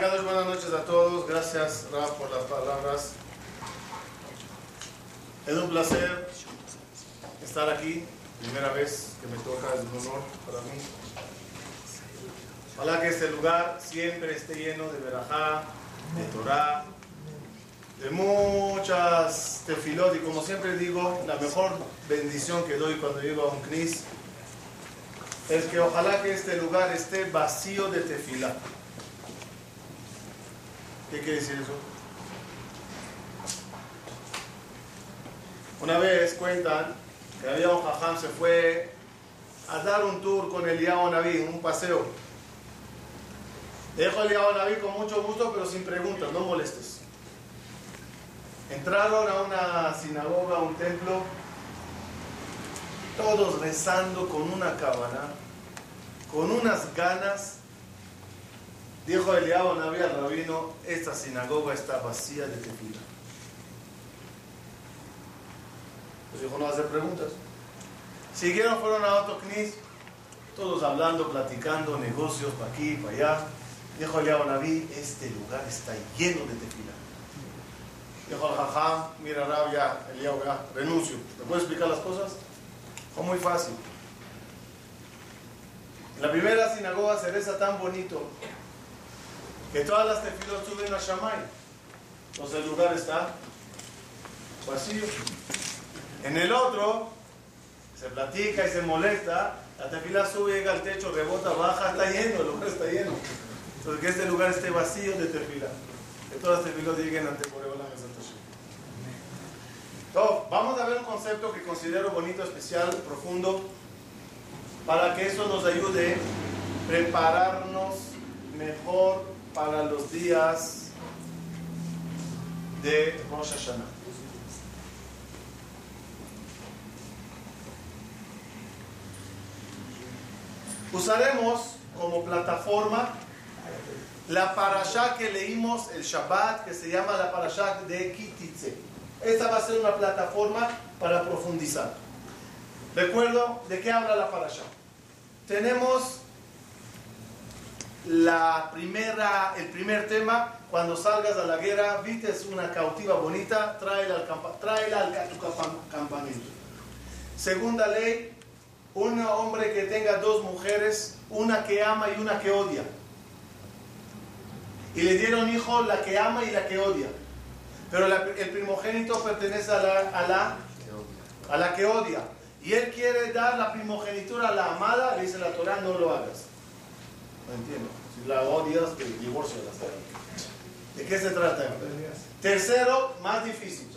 Buenas noches a todos. Gracias, Raf, por las palabras. Es un placer estar aquí. Primera vez que me toca, es un honor para mí. Ojalá que este lugar siempre esté lleno de verajá, de Torah, de muchas tefilot. Y como siempre digo, la mejor bendición que doy cuando llego a un knis es que ojalá que este lugar esté vacío de tefilá. ¿Qué quiere decir eso? Una vez cuentan que había un jajam se fue a dar un tour con Eliyahu Naví, un paseo. Dejo a Eliyahu Naví con mucho gusto, pero sin preguntas, no molestes. Entraron a una sinagoga, a un templo, todos rezando con una cabana, con unas ganas. Dijo Eliyahu Naví al rabino, esta sinagoga está vacía de tequila. Pues dijo, no hacer preguntas. Siguieron, fueron a otro knis, todos hablando, platicando, negocios para aquí, para allá. Dijo Eliyahu Naví, este lugar está lleno de tequila. Dijo al jajam, mira Rab, ya, Eliyahu, ya, renuncio. ¿Me puedes explicar las cosas? Fue muy fácil. La primera sinagoga se reza tan bonito que todas las tefilos suben a Shamay. Entonces el lugar está vacío. En el otro se platica y se molesta, la tefila sube, llega al techo, rebota, baja, está lleno, el lugar está lleno. Entonces que este lugar esté vacío de tefila. Que todas las tefilos lleguen ante Boreola Entonces, vamos a ver un concepto que considero bonito, especial, profundo, para que eso nos ayude a prepararnos mejor para los días de Rosh Hashanah. Usaremos como plataforma la parashá que leímos el Shabbat, que se llama la parashá de Kititze. Esta va a ser una plataforma para profundizar. Recuerdo de qué habla la parashá. Tenemos la primera, el primer tema, cuando salgas a la guerra, vistes una cautiva bonita, tráela al, tráela al tu campamento. Segunda ley, un hombre que tenga dos mujeres, una que ama y una que odia. Y le dieron hijo la que ama y la que odia. Pero el primogénito pertenece a la, a la, a la que odia. Y él quiere dar la primogenitura a la amada, le dice la Torah, no lo hagas. No entiendo. Si la odias, que divorcio ¿De qué se trata? Tercero, más difícil.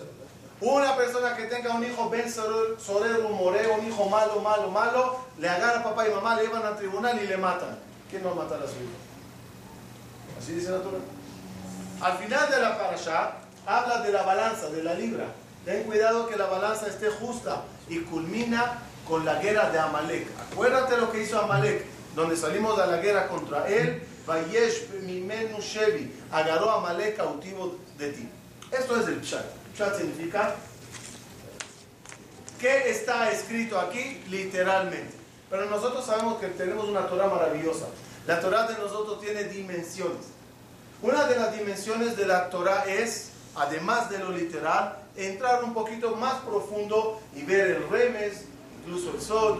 Una persona que tenga un hijo ben sorero, moreo, un hijo malo, malo, malo, le agarra a papá y mamá, le llevan al tribunal y le matan. ¿Quién va a matar a su hijo? Así dice la Torah. Al final de la parasha, habla de la balanza, de la libra. Ten cuidado que la balanza esté justa y culmina con la guerra de Amalek. Acuérdate lo que hizo Amalek, donde salimos de la guerra contra él. Vayesh mimenu shevi, agarró a Amalek cautivo de ti. Esto es el pshat. Pshat significa ¿qué está escrito aquí? Literalmente. Pero nosotros sabemos que tenemos una Torah maravillosa. La Torah de nosotros tiene dimensiones. Una de las dimensiones de la Torah es, además de lo literal, entrar un poquito más profundo y ver el remes, incluso el sol,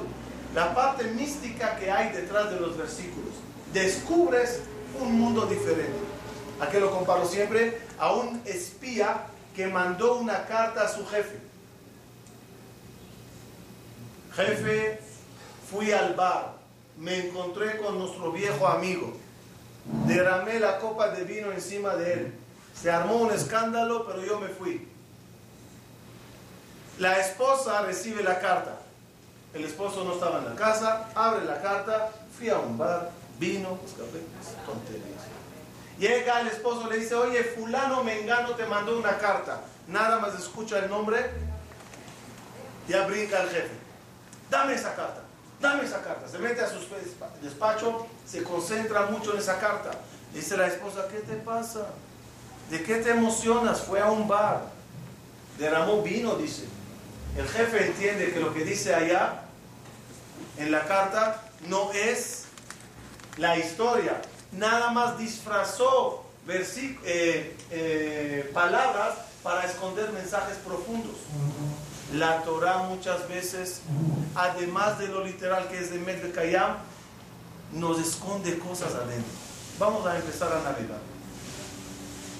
la parte mística que hay detrás de los versículos. Descubres un mundo diferente. ¿A qué lo comparo siempre? A un espía que mandó una carta a su jefe. Jefe, fui al bar, me encontré con nuestro viejo amigo, derramé la copa de vino encima de él, se armó un escándalo, pero yo me fui. La esposa recibe la carta. El esposo no estaba en la casa, abre la carta, fui a un bar, vino, café, tonterías. Llega el esposo, le dice, oye, fulano Mengano te mandó una carta. Nada más escucha el nombre, ya brinca el jefe. Dame esa carta, dame esa carta. Se mete a su despacho, se concentra mucho en esa carta. Dice la esposa, ¿qué te pasa? ¿De qué te emocionas? Fue a un bar, derramó vino, dice. El jefe entiende que lo que dice allá en la carta no es la historia, nada más disfrazó eh, eh, palabras para esconder mensajes profundos. La Torah muchas veces, además de lo literal que es de Med Kayam, nos esconde cosas adentro. Vamos a empezar a navegar.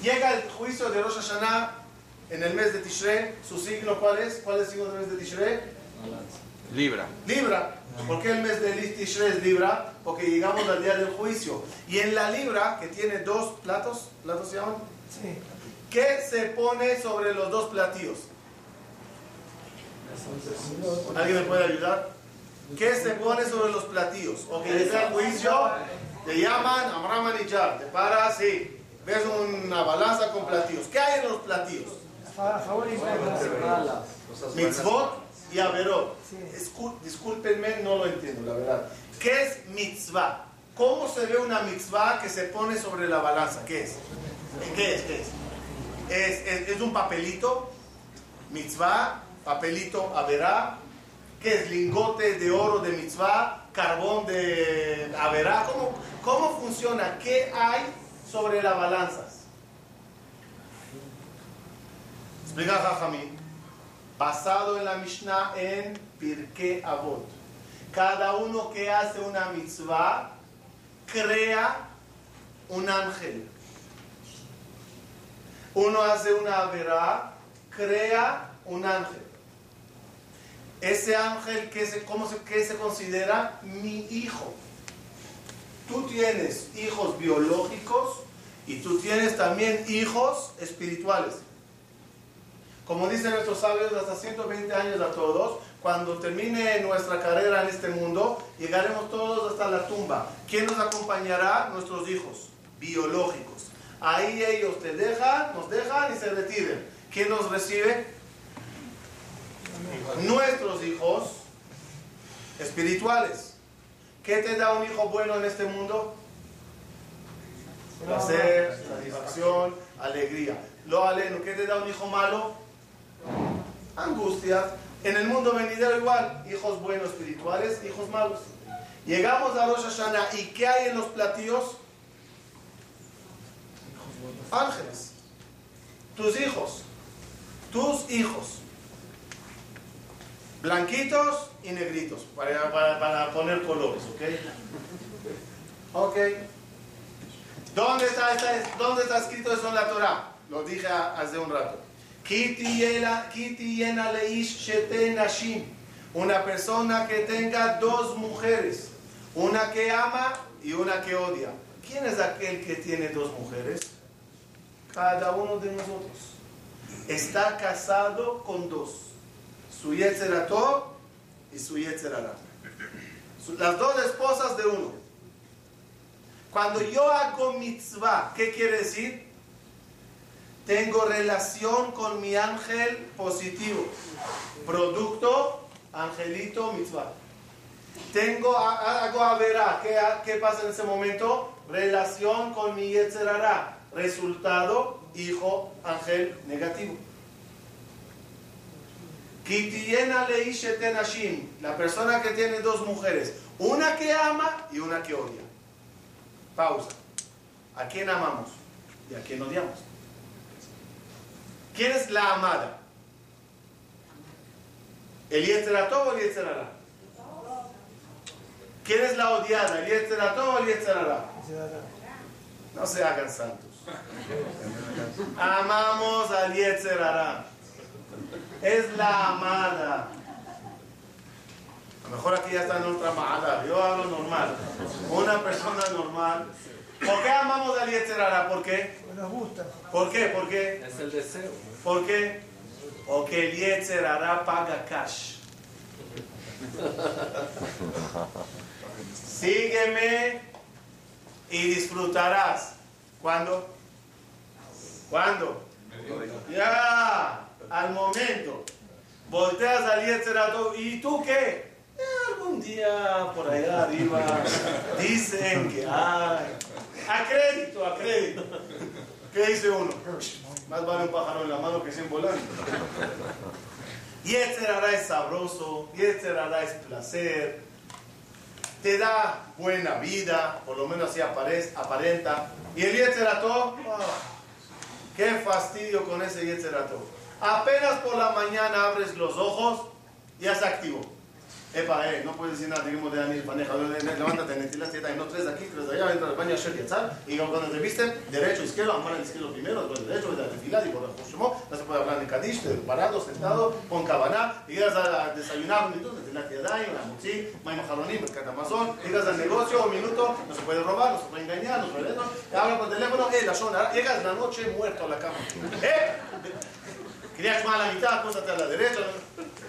Llega el juicio de Rosh Hashanah en el mes de Tishrei. ¿Su signo cuál es? ¿Cuál es el signo del mes de Tishrei? Libra. Libra. ¿Por qué el mes de Tishrei es Libra? Porque llegamos al día del juicio. Y en la Libra, que tiene dos platos, ¿platos se llaman? Sí. ¿Qué se pone sobre los dos platillos? ¿Alguien me puede ayudar? ¿Qué se pone sobre los platillos? Ok, llega el juicio, te llaman Amram Te paras y ves una balanza con platillos. ¿Qué hay en los platillos? Mitzvot y Averot. Discúlpenme, no lo entiendo, la verdad. ¿Qué es mitzvah? ¿Cómo se ve una mitzvah que se pone sobre la balanza? ¿Qué es? ¿Qué es? ¿Qué es? ¿Es, es, un papelito? Mitzvah, papelito Averá. ¿Qué es? Lingote de oro de mitzvah, carbón de Averá. ¿Cómo, ¿Cómo funciona? ¿Qué hay sobre las balanzas? Explica Jajamín basado en la Mishnah en Pirkei Avot. Cada uno que hace una mitzvah crea un ángel. Uno hace una verá, crea un ángel. Ese ángel, ¿qué se, cómo se, qué se considera? Mi hijo. Tú tienes hijos biológicos y tú tienes también hijos espirituales. Como dicen nuestros sabios, hasta 120 años a todos, cuando termine nuestra carrera en este mundo, llegaremos todos hasta la tumba. ¿Quién nos acompañará? Nuestros hijos biológicos. Ahí ellos te dejan, nos dejan y se retiren. ¿Quién nos recibe? Nuestros hijos espirituales. ¿Qué te da un hijo bueno en este mundo? Placer, satisfacción, alegría. Lo aleno, ¿qué te da un hijo malo? Angustias. En el mundo venidero igual, hijos buenos espirituales, hijos malos. Llegamos a Rosh Hashanah y ¿qué hay en los platillos? Ángeles. Tus hijos. Tus hijos. Blanquitos y negritos, para, para, poner colores, ¿ok? Ok. ¿Dónde está, ¿Dónde está escrito eso en la Torah? Lo dije hace un rato. Una persona que tenga dos mujeres, una que ama y una que odia. ¿Quién es aquel que tiene dos mujeres? Cada uno de nosotros. Está casado con dos. Su Yetzerato y su Yetzerara. Las dos esposas de uno. Cuando yo hago mitzvah, ¿qué quiere decir? Tengo relación con mi ángel positivo. Producto, angelito, mitzvah. Tengo, hago a verá, ¿qué, ¿qué pasa en ese momento? Relación con mi yetzerara. Resultado, hijo, ángel negativo. La persona que tiene dos mujeres, una que ama y una que odia. Pausa. ¿A quién amamos y a quién odiamos? ¿Quién es la amada? ¿El Yetzerato o el Yetzerara? ¿Quién es la odiada? ¿El Yetzerato o el Yetzerara? No se hagan santos. Amamos al Yetzerara. Es la amada. A lo mejor aquí ya está en otra amada. Yo hablo normal. Una persona normal ¿Por qué amamos al Yetzerara? ¿Por qué? Nos gusta. ¿Por qué? ¿Por qué? Es el deseo. ¿Por qué? Porque el Yetzerara paga cash. Sígueme y disfrutarás. ¿Cuándo? ¿Cuándo? Ya, al momento. Volteas al Yetzerara y tú qué? algún día por allá arriba dicen que hay. A crédito, a crédito. ¿Qué dice uno? Más vale un pájaro en la mano que 100 volando. Y este hará es sabroso, y este hará es placer. te da buena vida, por lo menos así aparenta. Y el Yetzerato, oh, qué fastidio con ese Yetzerato. Apenas por la mañana abres los ojos, ya se activó. Epa, eh, no puedes decir nada, tenemos de Daniel Paneja, levántate, netilas, siete, no tres de aquí, tres de allá, entra al baño, Sher Yetzal, y cuando te visten, derecho, izquierdo, amar el izquierdo primero, después derecho, de la tefilá, Joshimo, no se puede hablar en Kadish, parado, sentado, con cabana, y llegas a desayunar un minuto, netilas Yadai, una mutzi, may majaroní, mercat Amazon, llegas al negocio, un minuto, no se puede robar, no se puede engañar, no se puede, no, habla por teléfono, eh, la zona, llegas en la noche muerto a la cama, eh, querías más a la mitad, acuéstate a la derecha,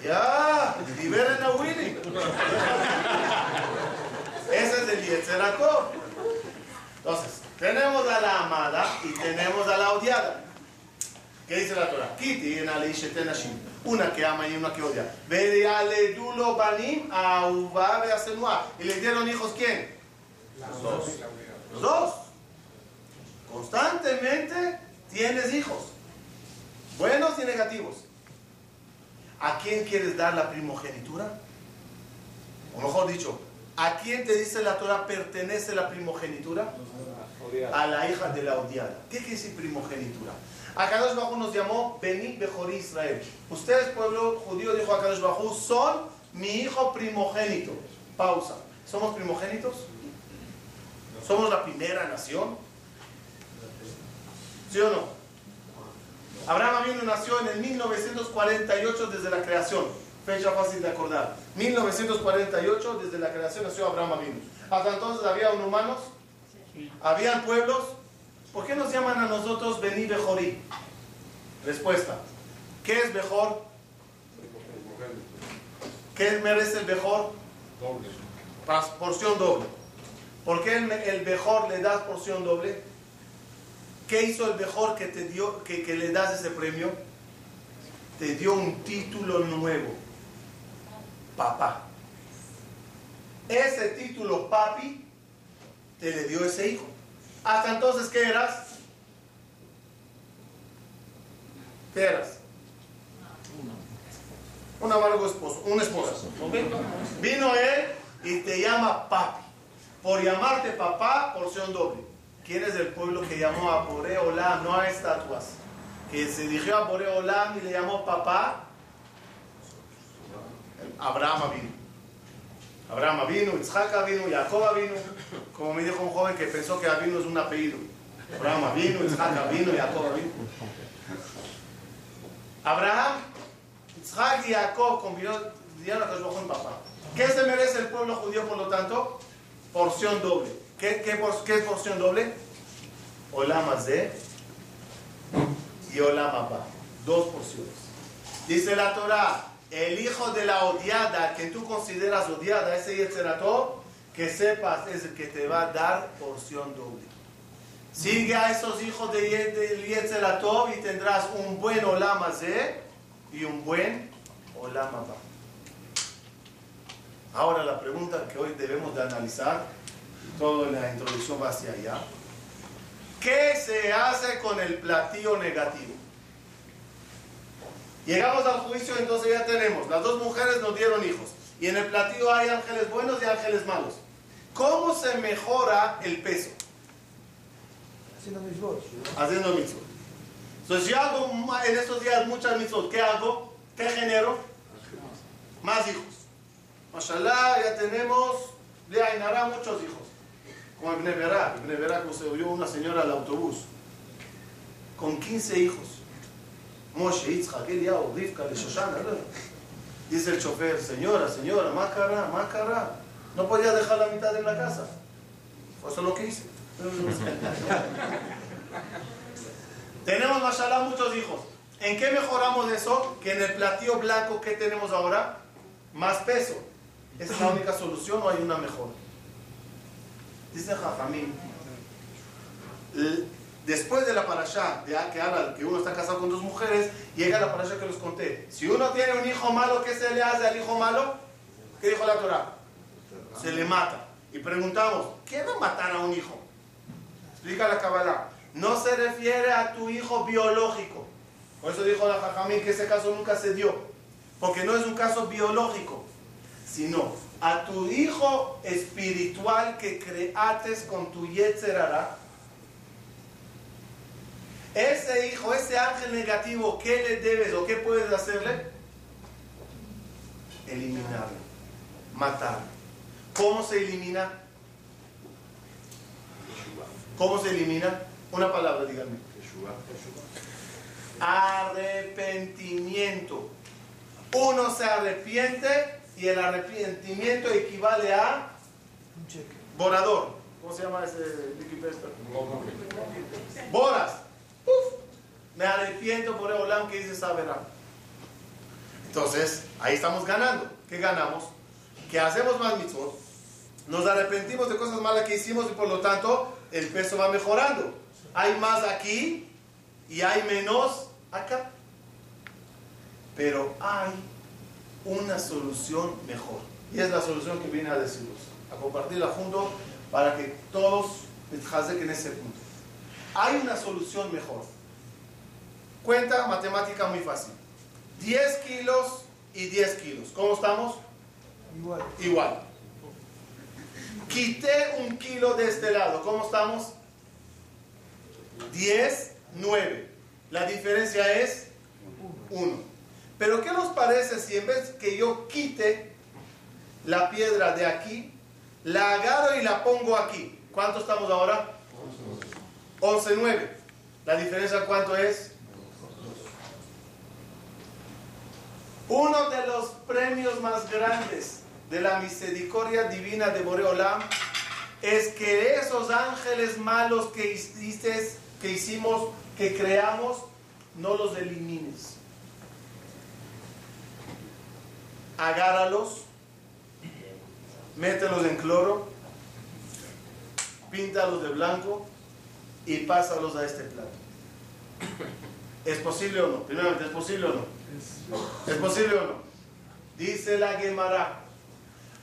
ya, liberen a Winnie. Ese es el Yetzerato. Entonces, tenemos a la amada y tenemos a la odiada. ¿Qué dice la Torah? Kiti en Una que ama y una que odia. Banim ¿Y le dieron hijos quién? Los dos. Los dos. Constantemente tienes hijos. Buenos y negativos. ¿A quién quieres dar la primogenitura? O mejor dicho, ¿a quién te dice la Torah pertenece la primogenitura? A la hija de la odiada. ¿Qué quiere decir primogenitura? Akadosh Bajú nos llamó Beni Bejorí Israel. Ustedes, pueblo judío, dijo Akadosh Bajú, son mi hijo primogénito. Pausa. ¿Somos primogénitos? ¿Somos la primera nación? ¿Sí o no? Abraham Avinu nació en el 1948 desde la creación. Fecha fácil de acordar. 1948 desde la creación nació Abraham Avinu. Hasta entonces había humanos, habían pueblos. ¿Por qué nos llaman a nosotros Bení Bejorí? Respuesta. ¿Qué es mejor? ¿Qué merece el mejor? Doble. Porción doble. ¿Por qué el, el mejor le das porción doble? ¿Qué hizo el mejor que, te dio, que, que le das ese premio? Te dio un título nuevo. Papá. Ese título, papi, te le dio ese hijo. Hasta entonces, ¿qué eras? ¿Qué eras? Un amargo esposo, un esposo. Vino él y te llama papi. Por llamarte papá, porción doble. ¿Quién es el pueblo que llamó a Bore Olam, no a estatuas? Que se dirigió a Bore Olam y le llamó papá. Abraham vino. Abraham vino, Isaac vino, Jacob vino. Como me dijo un joven que pensó que Avino es un apellido. Abraham vino, Isaac vino, Jacob vino. Abraham, Isaac y Jacob convirtieron a en papá. ¿Qué se merece el pueblo judío, por lo tanto? Porción doble. ¿Qué, qué, porción doble? Olama Z y Olama Ba. Dos porciones. Dice la Torah, el hijo de la odiada, que tú consideras odiada, ese Yetzerato, que sepas es el que te va a dar porción doble. Sigue a esos hijos de, de y tendrás un buen Olama Z y un buen Olama Ba. Ahora la pregunta que hoy debemos de analizar toda la introducción va hacia allá. ¿Qué se hace con el platillo negativo? Llegamos al juicio, entonces ya tenemos, las dos mujeres nos dieron hijos. Y en el platillo hay ángeles buenos y ángeles malos. ¿Cómo se mejora el peso? Haciendo mitzvot. Haciendo mitzvot. Entonces yo hago en estos días muchas mitzvot. ¿Qué hago? ¿Qué genero? Más hijos. Mashallah, ya tenemos, de Ainara muchos hijos como se oyó una señora al autobús, con 15 hijos. Moshe, Yitzhak, Eliyahu, Rivka, Shoshana. Dice el chofer, señora, señora, más cara, más cara. No podía dejar la mitad en la casa. Eso es lo que hice. tenemos, mashallah, muchos hijos. ¿En qué mejoramos eso? Que en el platillo blanco que tenemos ahora, más peso. ¿Esa es la única solución o hay una mejor? Dice Jajamín, después de la parasha, de que habla que uno está casado con dos mujeres, llega la parasha que les conté. Si uno tiene un hijo malo, ¿qué se le hace al hijo malo? ¿Qué dijo la Torah? Se le mata. Y preguntamos, ¿qué va a matar a un hijo? Explica la Kabbalah. No se refiere a tu hijo biológico. Por eso dijo la Jajamín que ese caso nunca se dio. Porque no es un caso biológico, sino a tu hijo espiritual que creates con tu Yetzerara, ese hijo, ese ángel negativo, ¿qué le debes o qué puedes hacerle? Eliminarlo, matarlo. ¿Cómo se elimina? ¿Cómo se elimina? Una palabra, díganme. Arrepentimiento. Uno se arrepiente y el arrepentimiento equivale a Un cheque. borador. ¿Cómo se llama ese líquido? Boras. Uf. Me arrepiento por el Olam que dice Saberá. Entonces, ahí estamos ganando. ¿Qué ganamos? Que hacemos más mitzvot, nos arrepentimos de cosas malas que hicimos y por lo tanto el peso va mejorando. Hay más aquí y hay menos acá. Pero hay una solución mejor. Y es la solución que viene a deciros, a compartirla junto para que todos en ese punto. Hay una solución mejor. Cuenta matemática muy fácil. 10 kilos y 10 kilos. ¿Cómo estamos? Igual. Igual. Quité un kilo de este lado. ¿Cómo estamos? 10, 9. La diferencia es 1. Pero ¿qué nos parece si en vez que yo quite la piedra de aquí, la agarro y la pongo aquí? ¿Cuánto estamos ahora? 11, 9. ¿La diferencia cuánto es? Uno de los premios más grandes de la misericordia divina de Boreolam es que esos ángeles malos que que hicimos, que creamos, no los elimines. Agárralos, mételos en cloro, píntalos de blanco y pásalos a este plato. ¿Es posible o no? Primeramente, ¿es posible o no? ¿Es posible o no? Dice la Gemara,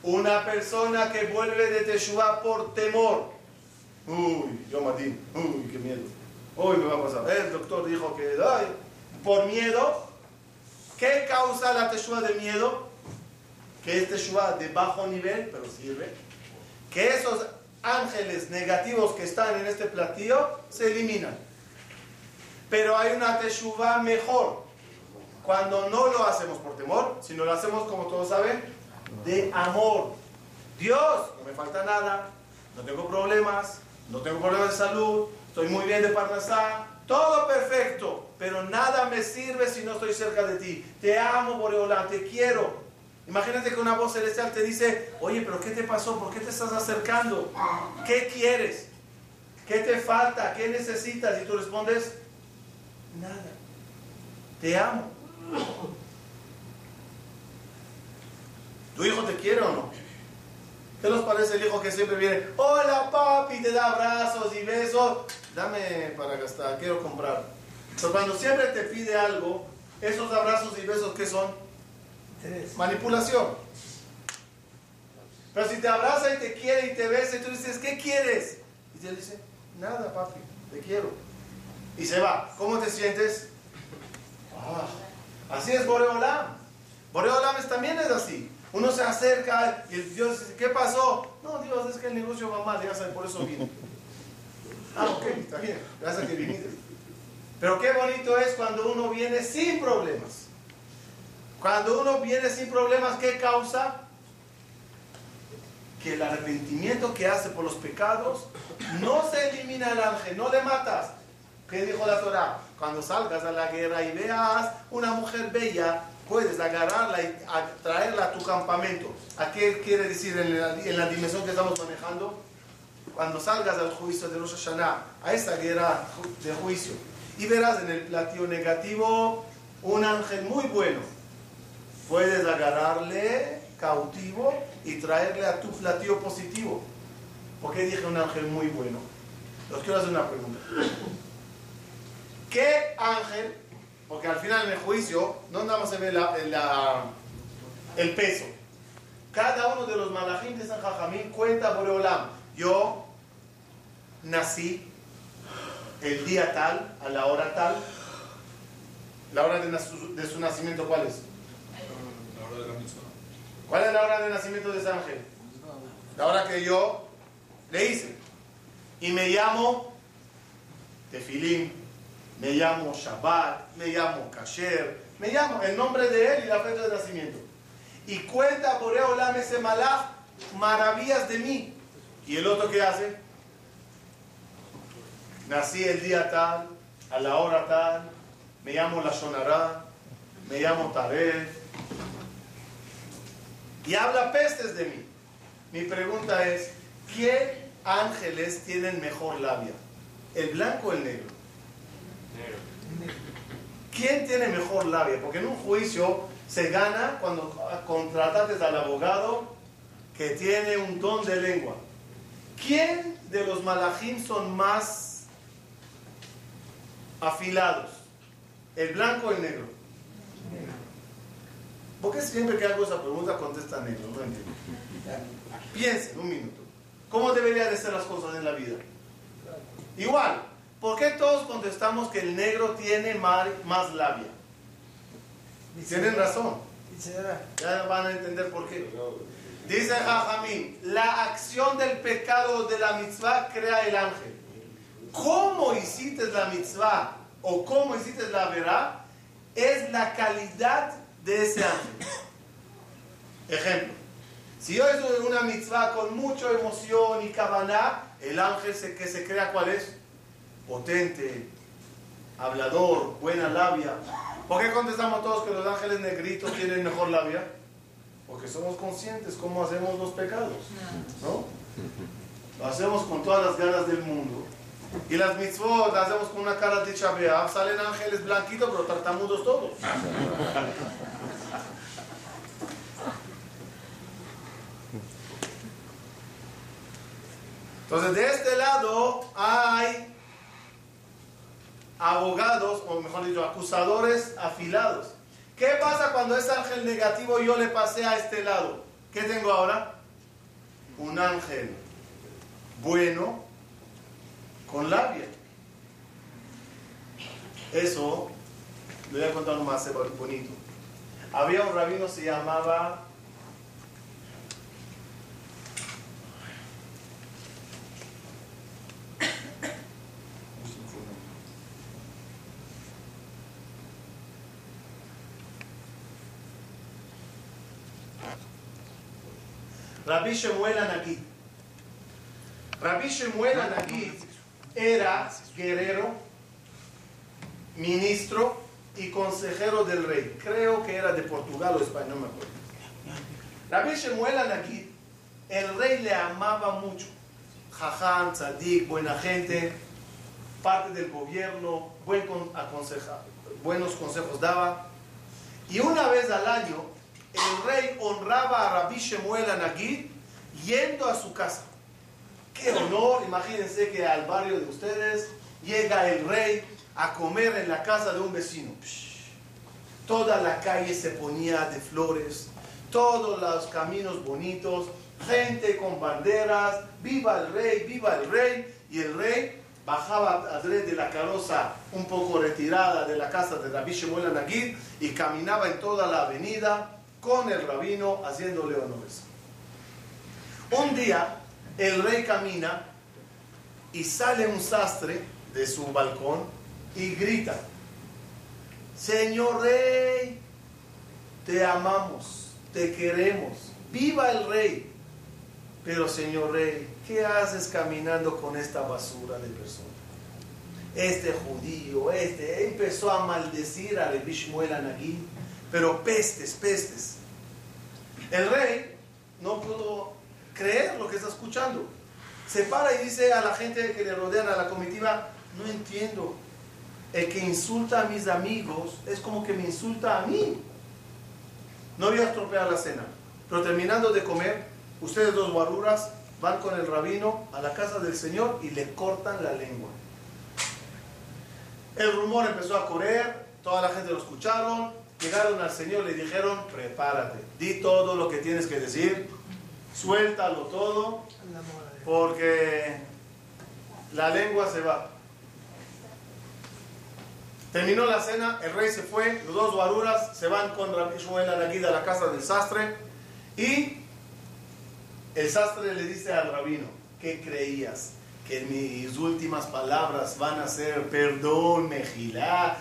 una persona que vuelve de Teshuvah por temor. Uy, yo maté. Uy, qué miedo. Uy, me va a pasar. El doctor dijo que, por miedo. ¿Qué causa la Teshuvah de miedo? Que es Teshuvah de bajo nivel, pero sirve. Que esos ángeles negativos que están en este platillo se eliminan. Pero hay una Teshuvah mejor. Cuando no lo hacemos por temor, sino lo hacemos, como todos saben, de amor. Dios, no me falta nada, no tengo problemas, no tengo problemas de salud, estoy muy bien de Parnasá, todo perfecto, pero nada me sirve si no estoy cerca de ti. Te amo, Boreolá, te quiero. Imagínate que una voz celestial te dice, oye, pero ¿qué te pasó? ¿Por qué te estás acercando? ¿Qué quieres? ¿Qué te falta? ¿Qué necesitas? Y tú respondes, nada. Te amo. ¿Tu hijo te quiere o no? ¿Qué nos parece el hijo que siempre viene? Hola papi, te da abrazos y besos. Dame para gastar, quiero comprar. Pero cuando siempre te pide algo, esos abrazos y besos, ¿qué son? Manipulación. Pero si te abraza y te quiere y te besa y tú dices, ¿qué quieres? Y él dice, nada papi, te quiero. Y se va. ¿Cómo te sientes? Ah, así es Boreolam. Boreolam también es así. Uno se acerca y Dios dice, ¿qué pasó? No, Dios, es que el negocio va mal, ya saben, por eso vine. Ah, ok, está bien, gracias que viniste. Pero qué bonito es cuando uno viene sin problemas. Cuando uno viene sin problemas, ¿qué causa? Que el arrepentimiento que hace por los pecados no se elimina el ángel, no le matas. ¿Qué dijo la Torah? Cuando salgas a la guerra y veas una mujer bella, puedes agarrarla y traerla a tu campamento. ¿A qué quiere decir en la, en la dimensión que estamos manejando? Cuando salgas al juicio de Rosh Hashanah, a esa guerra de juicio, y verás en el platillo negativo un ángel muy bueno. Puedes agarrarle cautivo y traerle a tu platillo positivo. ¿Por qué dije un ángel muy bueno? Os quiero hacer una pregunta. ¿Qué ángel? Porque al final en el juicio no nada más se el peso. Cada uno de los malajim de San Jajamín cuenta por Olam. Yo nací el día tal, a la hora tal. La hora de su nacimiento, ¿cuál es? La hora de la mitzvah. ¿Cuál es la hora de nacimiento de ese ángel? La hora que yo le hice. Y me llamo Tefilín, me llamo Shabbat, me llamo Kasher, me llamo el nombre de él y la fecha de nacimiento. Y cuenta por Eolam ese malach maravillas de mí. ¿Y el otro qué hace? Nací el día tal, a la hora tal, me llamo La Shonará, me llamo Taref. Y habla pestes de mí. Mi pregunta es, ¿qué ángeles tienen mejor labia? ¿El blanco o el negro? ¿Quién tiene mejor labia? Porque en un juicio se gana cuando contrataste al abogado que tiene un don de lengua. ¿Quién de los malajim son más afilados? ¿El blanco o el negro? ¿Por qué siempre que hago esa pregunta contesta negro? No entiendo. Piensen un minuto. ¿Cómo deberían de ser las cosas en la vida? Igual. ¿Por qué todos contestamos que el negro tiene más, más labia? Tienen razón. Ya van a entender por qué. Dice Jajamín, la acción del pecado de la mitzvah crea el ángel. ¿Cómo hiciste la mitzvah o cómo hiciste la verá? Es la calidad de ese ángel. Ejemplo, si yo hice una mitzvah con mucha emoción y cabana, el ángel que se crea, ¿cuál es? Potente, hablador, buena labia. ¿Por qué contestamos todos que los ángeles negritos tienen mejor labia? Porque somos conscientes cómo hacemos los pecados. ¿No? Lo hacemos con todas las ganas del mundo. Y las mitzvot las hacemos con una cara de chabea. Salen ángeles blanquitos, pero tartamudos todos. Entonces, de este lado hay abogados, o mejor dicho, acusadores afilados. ¿Qué pasa cuando ese ángel negativo yo le pasé a este lado? ¿Qué tengo ahora? Un ángel bueno con labia. Eso, le voy a contar un más bonito. Había un rabino, se llamaba Rabbi Shemuel Anagid. Rabbi Shemuel Anagid era guerrero, ministro y consejero del rey. Creo que era de Portugal o España, no me acuerdo. Rabbi Shemuel Anagid, el rey le amaba mucho. Jajam, tzadik, buena gente, parte del gobierno, buen aconseja, buenos consejos daba. Y una vez al año el rey honraba a Rabbi Shemuel Anagid yendo a su casa. Qué honor, imagínense que al barrio de ustedes llega el rey a comer en la casa de un vecino. Toda la calle se ponía de flores, todos los caminos bonitos, gente con banderas, viva el rey, viva el rey, y el rey bajaba de la carroza un poco retirada de la casa de Rabbi Shemuel Anagid y caminaba en toda la avenida con el rabino haciéndole honores. Un día el rey camina y sale un sastre de su balcón y grita, Señor rey, te amamos, te queremos, viva el rey. Pero señor rey, ¿qué haces caminando con esta basura de persona? Este judío, este, empezó a maldecir a Bishmuel Anagí pero pestes, pestes. El rey no pudo creer lo que está escuchando. Se para y dice a la gente que le rodean, a la comitiva, no entiendo. El que insulta a mis amigos es como que me insulta a mí. No voy a estropear la cena. Pero terminando de comer, ustedes dos guaruras van con el rabino a la casa del Señor y le cortan la lengua. El rumor empezó a correr, toda la gente lo escucharon, llegaron al Señor, le dijeron, prepárate, di todo lo que tienes que decir, suéltalo todo, porque la lengua se va. Terminó la cena, el rey se fue, los dos guaruras se van con la guida a la casa del sastre, Y el sastre le dice al rabino, ¿qué creías? Que mis últimas palabras van a ser perdón, mejilá.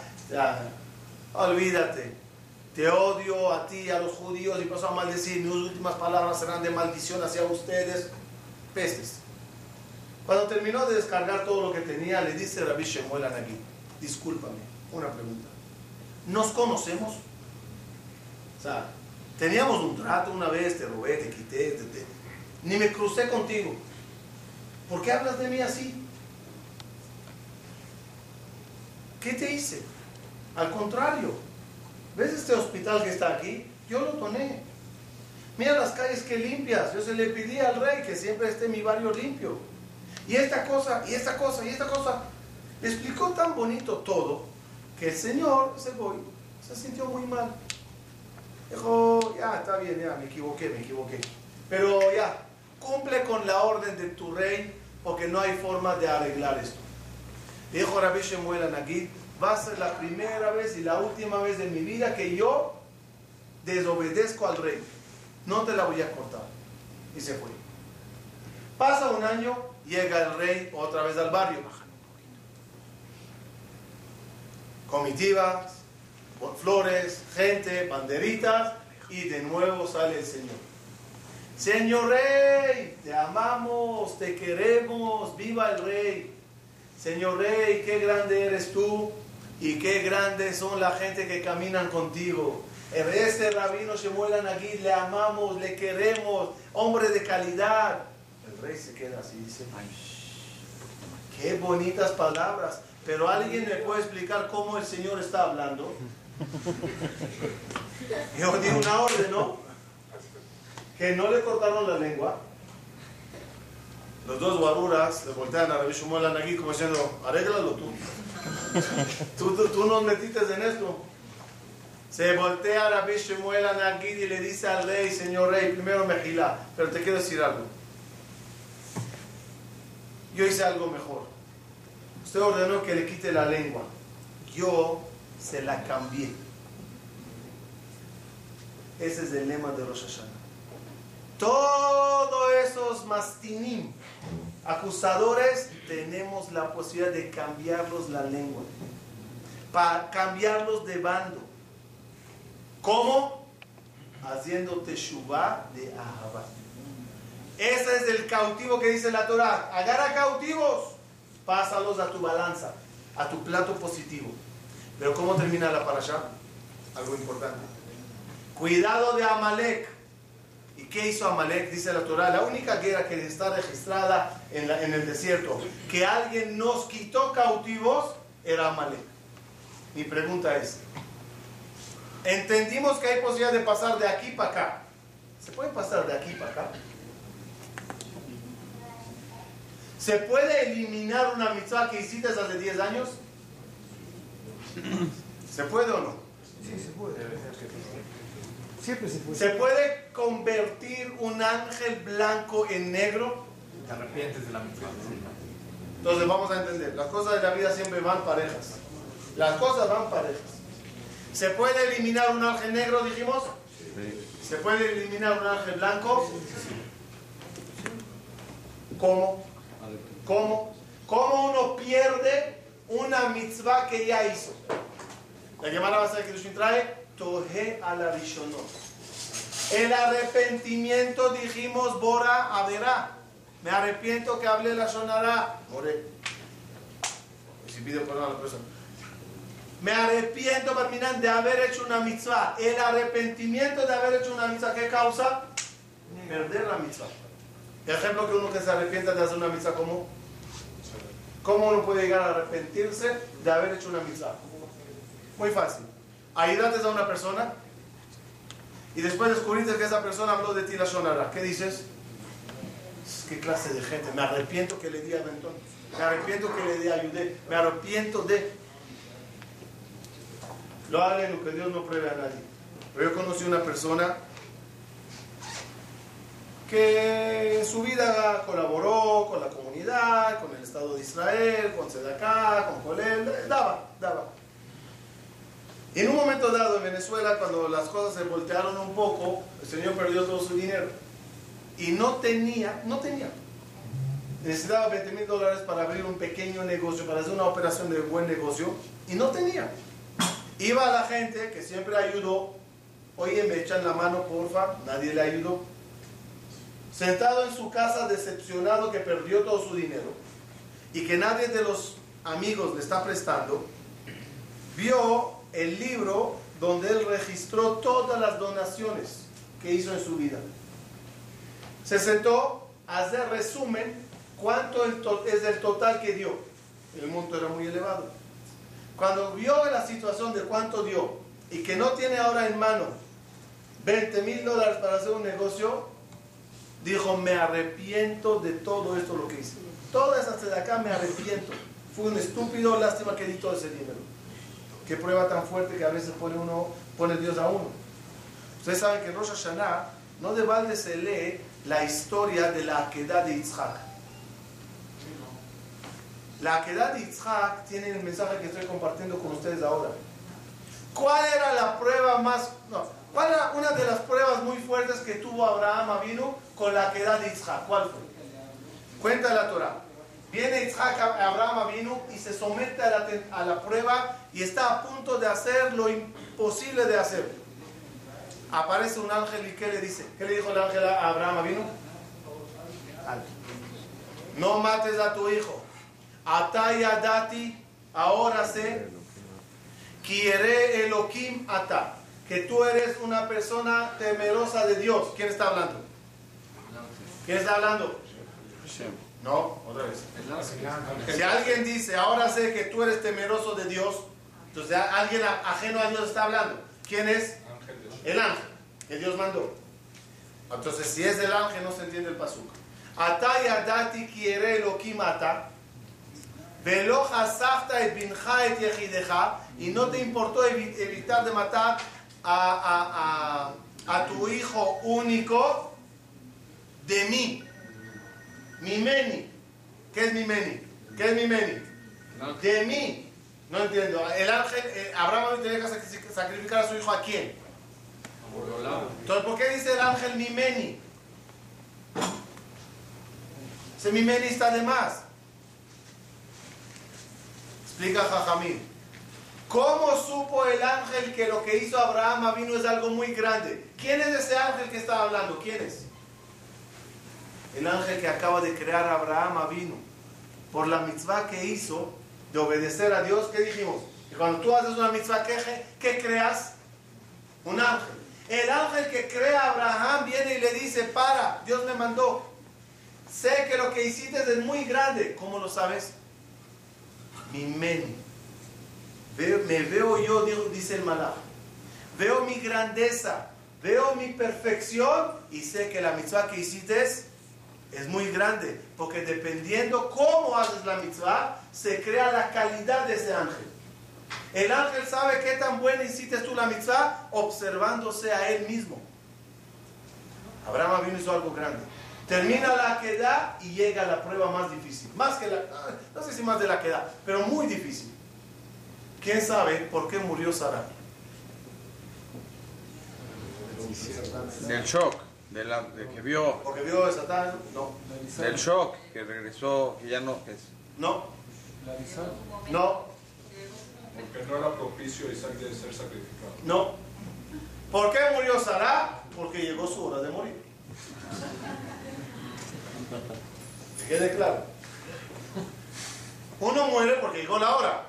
olvídate. Te odio a ti, a los judíos, y paso a maldecir. Mis últimas palabras serán de maldición hacia ustedes. Pestes. Cuando terminó de descargar todo lo que tenía, le dice Rabbi Shemuel Anagui, discúlpame, una pregunta. ¿Nos conocemos? O sea, teníamos un trato una vez, te robé, te quité, te, ni me crucé contigo. ¿Por qué hablas de mí así? ¿Qué te hice? Al contrario, ¿ves este hospital que está aquí? Yo lo toné. Mira las calles que limpias. Yo se le pedí al rey que siempre esté mi barrio limpio. Y esta cosa, y esta cosa, y esta cosa. Explicó tan bonito todo que el señor, ese boy, se sintió muy mal. Dijo, ya, está bien, ya, me equivoqué, me equivoqué. Pero ya, cumple con la orden de tu rey porque no hay forma de arreglar esto. Dijo Rabbi Shemuel Anagid, va a ser la primera vez y la última vez de mi vida que yo desobedezco al rey. No te la voy a cortar. Y se fue. Pasa un año, llega el rey otra vez al barrio. Comitivas, flores, gente, banderitas y de nuevo sale el Señor. Señor Rey, te amamos, te queremos, viva el Rey. Señor Rey, qué grande eres tú y qué grandes son la gente que caminan contigo. Este rabino Shemuel aquí, le amamos, le queremos, hombre de calidad. El rey se queda así dice, qué bonitas palabras. Pero alguien me puede explicar cómo el Señor está hablando. Yo di una orden, ¿no? Que no le cortaron la lengua. Los dos guaruras le voltean a Rabbi Shmuel Anagui como diciendo, arréglalo tú. Tú, tú. tú nos metiste en esto. Se voltea Rabbi Shmuel Anagui y le dice al rey, señor rey, primero Mejilá, pero te quiero decir algo. Yo hice algo mejor. Usted ordenó que le quite la lengua. Yo se la cambié. Ese es el lema de Rosh Hashanah. Todos esos mastinim, acusadores, tenemos la posibilidad de cambiarlos la lengua. Para cambiarlos de bando. ¿Cómo? Haciendo teshuvah de Ahabá. Ese es el cautivo que dice la Torah. Agarra cautivos, pásalos a tu balanza, a tu plato positivo. Pero ¿cómo termina la parasha? Algo importante. Cuidado de Amalek. ¿Y qué hizo Amalek? Dice la Torah, la única guerra que está registrada en, el desierto, que alguien nos quitó cautivos, era Amalek. Mi pregunta es, entendimos que hay posibilidad de pasar de aquí para acá. ¿Se puede pasar de aquí para acá? ¿Se puede eliminar una mitzvah que hiciste hace 10 años? ¿Se puede o no? Sí, se puede. Siempre se puede. ¿Se puede convertir un ángel blanco en negro? Te arrepientes de la misma. Entonces vamos a entender, las cosas de la vida siempre van parejas. Las cosas van parejas. ¿Se puede eliminar un ángel negro, dijimos? ¿Se puede eliminar un ángel blanco? ¿Cómo? ¿Cómo? ¿Cómo uno pierde una mitzvah que ya hizo. La Gemara va a ser que trae Tohe a la El arrepentimiento dijimos Bora Averá. Me arrepiento que hablé la sonará. Persona. Me arrepiento, Barminan, de haber hecho una mitzvah. El arrepentimiento de haber hecho una mitzvah, ¿qué causa? Perder la mitzvah. Ejemplo que uno que se arrepienta de hacer una mitzvah, como ¿Cómo uno puede llegar a arrepentirse de haber hecho una mitzvah? Muy fácil. Ayudaste a una persona y después descubriste que esa persona habló de ti la sonara. ¿Qué dices? ¿Qué clase de gente? Me arrepiento que le di aventón. Me arrepiento que le di ayudé. Me arrepiento de... Lo hagan lo que Dios no pruebe a nadie. Pero yo conocí una persona que en su vida colaboró con la comunidad, con el Estado de Israel, con Sedaká, con Colel, daba, daba. En un momento dado en Venezuela, cuando las cosas se voltearon un poco, el señor perdió todo su dinero. Y no tenía, no tenía. Necesitaba 20 mil dólares para abrir un pequeño negocio, para hacer una operación de buen negocio. Y no tenía. Iba a la gente que siempre ayudó. Oye, me echan la mano, porfa. Nadie le ayudó. Sentado en su casa, decepcionado que perdió todo su dinero y que nadie de los amigos le está prestando, vio el libro donde él registró todas las donaciones que hizo en su vida. Se sentó a hacer resumen cuánto es el total que dio. El monto era muy elevado. Cuando vio la situación de cuánto dio y que no tiene ahora en mano 20 mil dólares para hacer un negocio, dijo, me arrepiento de todo esto lo que hice. Toda esa de acá me arrepiento. Fui un estúpido, lástima que di todo ese dinero. Qué prueba tan fuerte que a veces pone uno, pone Dios a uno. Ustedes saben que en Rosh Hashanah no de balde se lee la historia de la Akedah de Yitzhak. La Akedah de Yitzhak tiene el mensaje que estoy compartiendo con ustedes ahora. ¿Cuál era la prueba más... No, ¿Cuál era una de las pruebas muy fuertes que tuvo Abraham Avinu con la Akedah de Yitzhak? ¿Cuál fue? Cuenta la Torah. Viene Isaac a Abraham vino y se somete a la, prueba y está a punto de hacer lo imposible de hacer. Aparece un ángel y ¿qué le dice? ¿Qué le dijo el ángel a Abraham vino? No mates a tu hijo. Ataya dati, ahora sé. Quiere Elohim ata. Que tú eres una persona temerosa de Dios. ¿Quién está hablando? ¿Quién está hablando? No, otra vez. Si alguien dice, ahora sé que tú eres temeroso de Dios, entonces alguien ajeno a Dios está hablando. ¿Quién es? El ángel que Dios mandó. Entonces, si es el ángel, no se entiende el pasuk. Ataya dati quiere lo mata. Y no te importó evitar de matar a, a, a tu hijo único de mí. Mimeni. ¿Qué es Mimeni? ¿Qué es Mimeni? De mí. No entiendo. El ángel, eh, Abraham tenía que sacrificar a su hijo a quién? Entonces, ¿por qué dice el ángel Mimeni? Ese Mimeni está de más. Explica Jajamín. ¿Cómo supo el ángel que lo que hizo Abraham vino es algo muy grande? ¿Quién es ese ángel que está hablando? ¿Quién es? El ángel que acaba de crear Abraham vino por la mitzvah que hizo de obedecer a Dios, ¿qué dijimos? Que cuando tú haces una mitzvah, ¿qué, ¿qué creas? Un ángel. El ángel que crea a Abraham viene y le dice, para, Dios me mandó. Sé que lo que hiciste es muy grande. ¿Cómo lo sabes? Mi meni. me veo yo, dice el malach. Veo mi grandeza, veo mi perfección y sé que la mitzvah que hiciste es es muy grande, porque dependiendo cómo haces la mitzvah, se crea la calidad de ese ángel. El ángel sabe qué tan buena hiciste tú la mitzvah observándose a él mismo. Abraham vino hizo algo grande. Termina la queda y llega la prueba más difícil. Más que la, no sé si más de la queda, pero muy difícil. ¿Quién sabe por qué murió Sara? Del shock. De, la, de que vio. Porque vio a Satán, no. Del shock, que regresó, que ya no. es. No. No. Porque no era propicio Isaac de ser sacrificado. No. ¿Por qué murió Sara? Porque llegó su hora de morir. quede claro. Uno muere porque llegó la hora.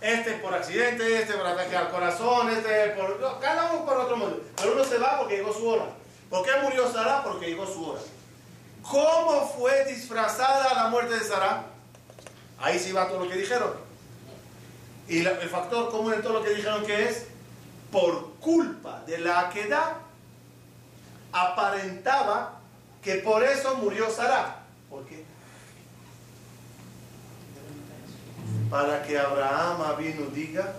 Este por accidente, este por ataque al corazón, este por. Cada uno por otro modo. Pero uno se va porque llegó su hora. ¿Por qué murió Sara? Porque llegó su hora. ¿Cómo fue disfrazada la muerte de Sara? Ahí sí va todo lo que dijeron. Y el factor común en todo lo que dijeron que es, por culpa de la queda, aparentaba que por eso murió Sara. ¿Por qué? Para que Abraham vino diga,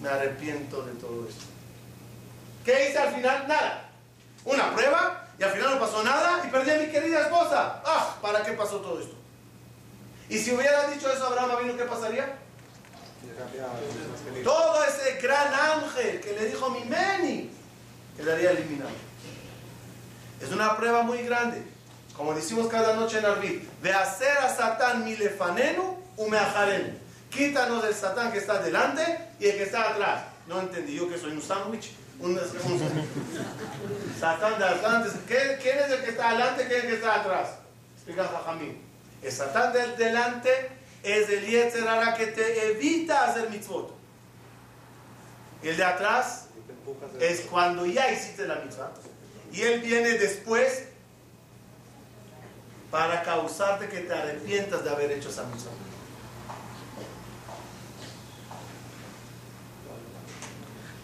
me arrepiento de todo esto. ¿Qué hice al final? Nada. Una prueba y al final no pasó nada y perdí a mi querida esposa. ¡Ah! ¿Para qué pasó todo esto? Y si hubiera dicho eso Abraham vino ¿qué pasaría? Todo ese gran ángel que le dijo Mimeni quedaría eliminado. Es una prueba muy grande. Como decimos cada noche en Arvid, de hacer a Satán mi lefanenu u meajarenu. Quítanos del Satán que está delante y el que está atrás. No entendí yo que soy un sándwich. Un, un- Satán de adelante. ¿Qué- ¿Quién es el que está adelante? ¿Quién es el que está atrás? Explica Jajamín. El Satán del delante es el Yetzer Hara que te evita hacer mitzvot. Y el de atrás es cuando ya hiciste la mitzvah. Y él viene después para causarte que te arrepientas de haber hecho esa mitzvah.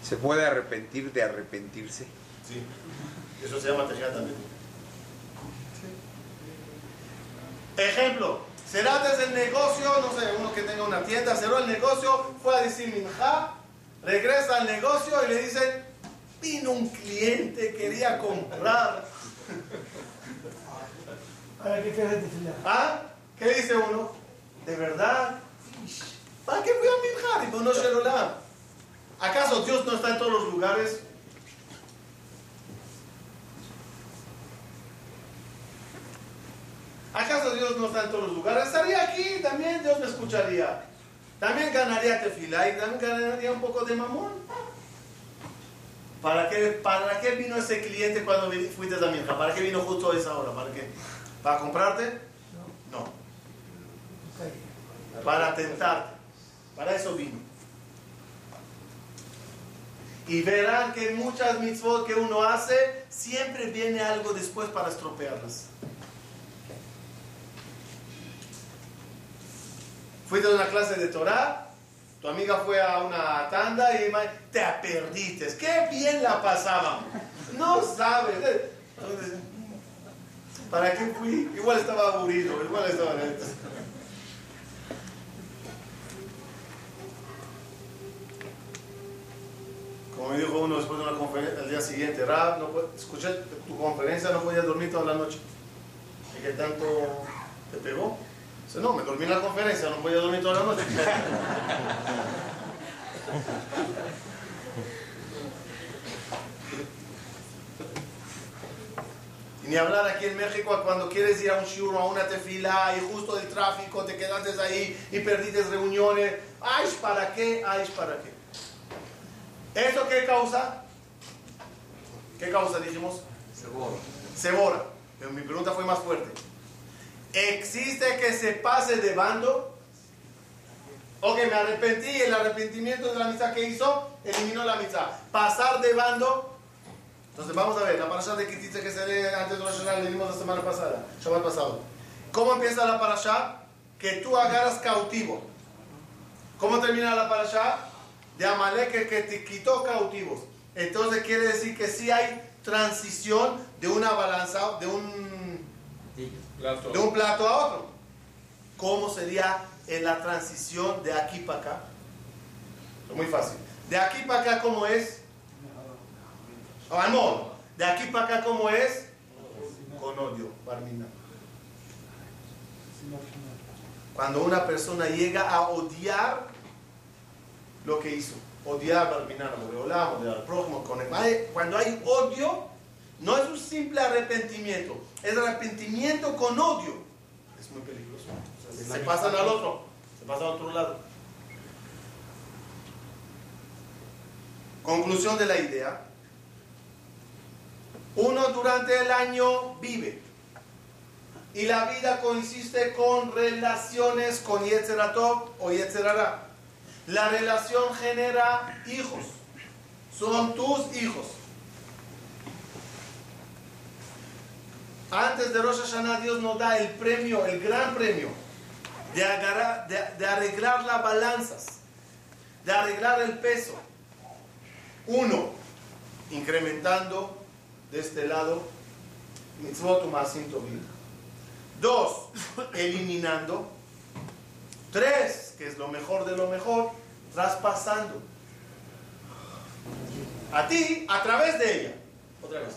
¿Se puede arrepentir de arrepentirse? Sí. Eso se llama tejía también. Ejemplo, será desde el negocio, no sé, uno que tenga una tienda, cerró el negocio, fue a decir minja, regresa al negocio y le dicen, vino un cliente, quería comprar. ¿Para qué quieres desfilar? ¿Ah? ¿Qué dice uno? ¿De verdad? ¿Para qué fui a minja? Dijo, no, Sherolam. ¿Acaso Dios no está en todos los lugares? ¿Acaso Dios no está en todos los lugares? Estaría aquí, también Dios me escucharía. También ganaría tefila y también ganaría un poco de mamón. ¿Para qué, ¿Para qué vino ese cliente cuando fuiste a Minja? ¿Para qué vino justo a esa hora? ¿Para qué? ¿Para comprarte? No. Para tentarte. Para eso vino. Y verán que muchas mitzvot que uno hace, siempre viene algo después para estropearlas. Fuiste a una clase de Torah, tu amiga fue a una tanda y te perdiste. Qué bien la pasaban. No sabes. eh. ¿Para qué fui? Igual estaba aburrido, igual estaba Como me dijo uno después de una conferencia, al día siguiente, Rab, no escuché tu conferencia, no podía dormir toda la noche. ¿Y qué tanto te pegó? Dice, no, me dormí en la conferencia, no podía dormir toda la noche. Y ni hablar aquí en México cuando quieres ir a un shiur a una tefila y justo del tráfico te quedaste ahí y perdiste reuniones. Ay, ¿para qué? Ay, ¿para qué? ¿Esto qué causa? ¿Qué causa dijimos? Se borra. Pero mi pregunta fue más fuerte. ¿Existe que se pase de bando? Ok, me arrepentí y el arrepentimiento de la amistad que hizo eliminó la amistad. Pasar de bando. Entonces vamos a ver, la parasha de Kititze que se lee antes de Rosh Hashanah, leímos la semana pasada, Shabbat pasado. ¿Cómo empieza la parasha? Que tú agarras cautivo. ¿Cómo termina la parasha? De Amalek el que te quitó cautivos. Entonces quiere decir que sí hay transición de una balanza, de un, Plato. de un plato a otro. ¿Cómo sería en la transición de aquí para acá? Muy fácil. De aquí para acá, ¿cómo es? Amor. De aquí para acá, ¿cómo es? Con odio, Barmina. Cuando una persona llega a odiar lo que hizo, odiar Barminar, odiar al prójimo, con el- hay- cuando hay odio, no es un simple arrepentimiento, es arrepentimiento con odio. Es muy peligroso. O sea, se pasan al otro, se pasan al otro lado. Conclusión de la idea. Uno durante el año vive. Y la vida consiste con relaciones con Yetzeratov o Yetzerara. La relación genera hijos. Son tus hijos. Antes de Rosh Hashanah Dios nos da el premio, el gran premio, de, arreglar las balanzas, de arreglar el peso. Uno, incrementando de este lado mitzvot tovim. Dos, eliminando. Tres, que es lo mejor de lo mejor, traspasando. A ti, a través de ella. Otra vez.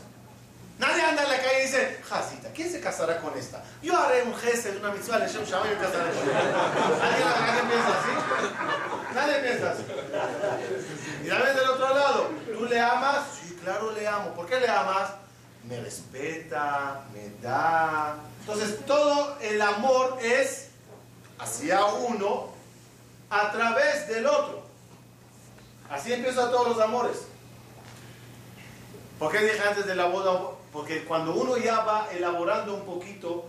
Nadie anda en la calle y dice, Jacita, ¿quién se casará con esta? Yo haré un gesto de una mitzvah, le Shem Shammai y me casaré con ella. ¿Alguien, ¿Alguien piensa así? Nadie piensa así. Y también del otro lado, ¿tú le amas? Sí, claro le amo. ¿Por qué le amas? Me respeta, me da. Entonces, todo el amor es hacia uno a través del otro. Así empiezan todos los amores. ¿Por qué dije antes de la boda? Porque cuando uno ya va elaborando un poquito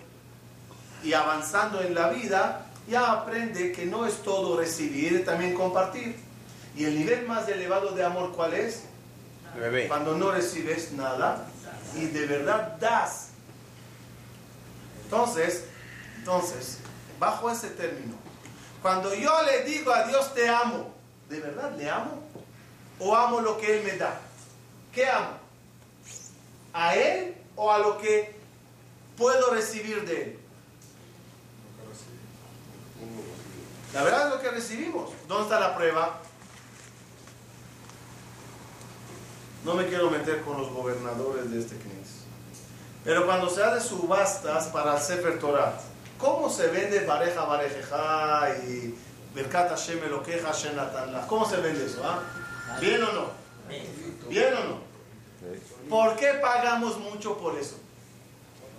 y avanzando en la vida, ya aprende que no es todo recibir, también compartir. Y el nivel más elevado de amor, ¿cuál es? Bebé. Cuando no recibes nada y de verdad das. Entonces, entonces, bajo ese término, cuando yo le digo a Dios te amo, ¿de verdad le amo? ¿O amo lo que Él me da? ¿Qué amo? ¿A Él o a lo que puedo recibir de Él? La verdad es lo que recibimos. ¿Dónde está la prueba? No me quiero meter con los gobernadores de este CNIS. Pero cuando se hace subastas para Sefer Torah, ¿cómo se vende pareja pareja y Berkat Hashem Elokeja Hashem? ¿Cómo se vende eso? ah? ¿Bien o no? ¿Bien o no? ¿Por qué pagamos mucho por eso?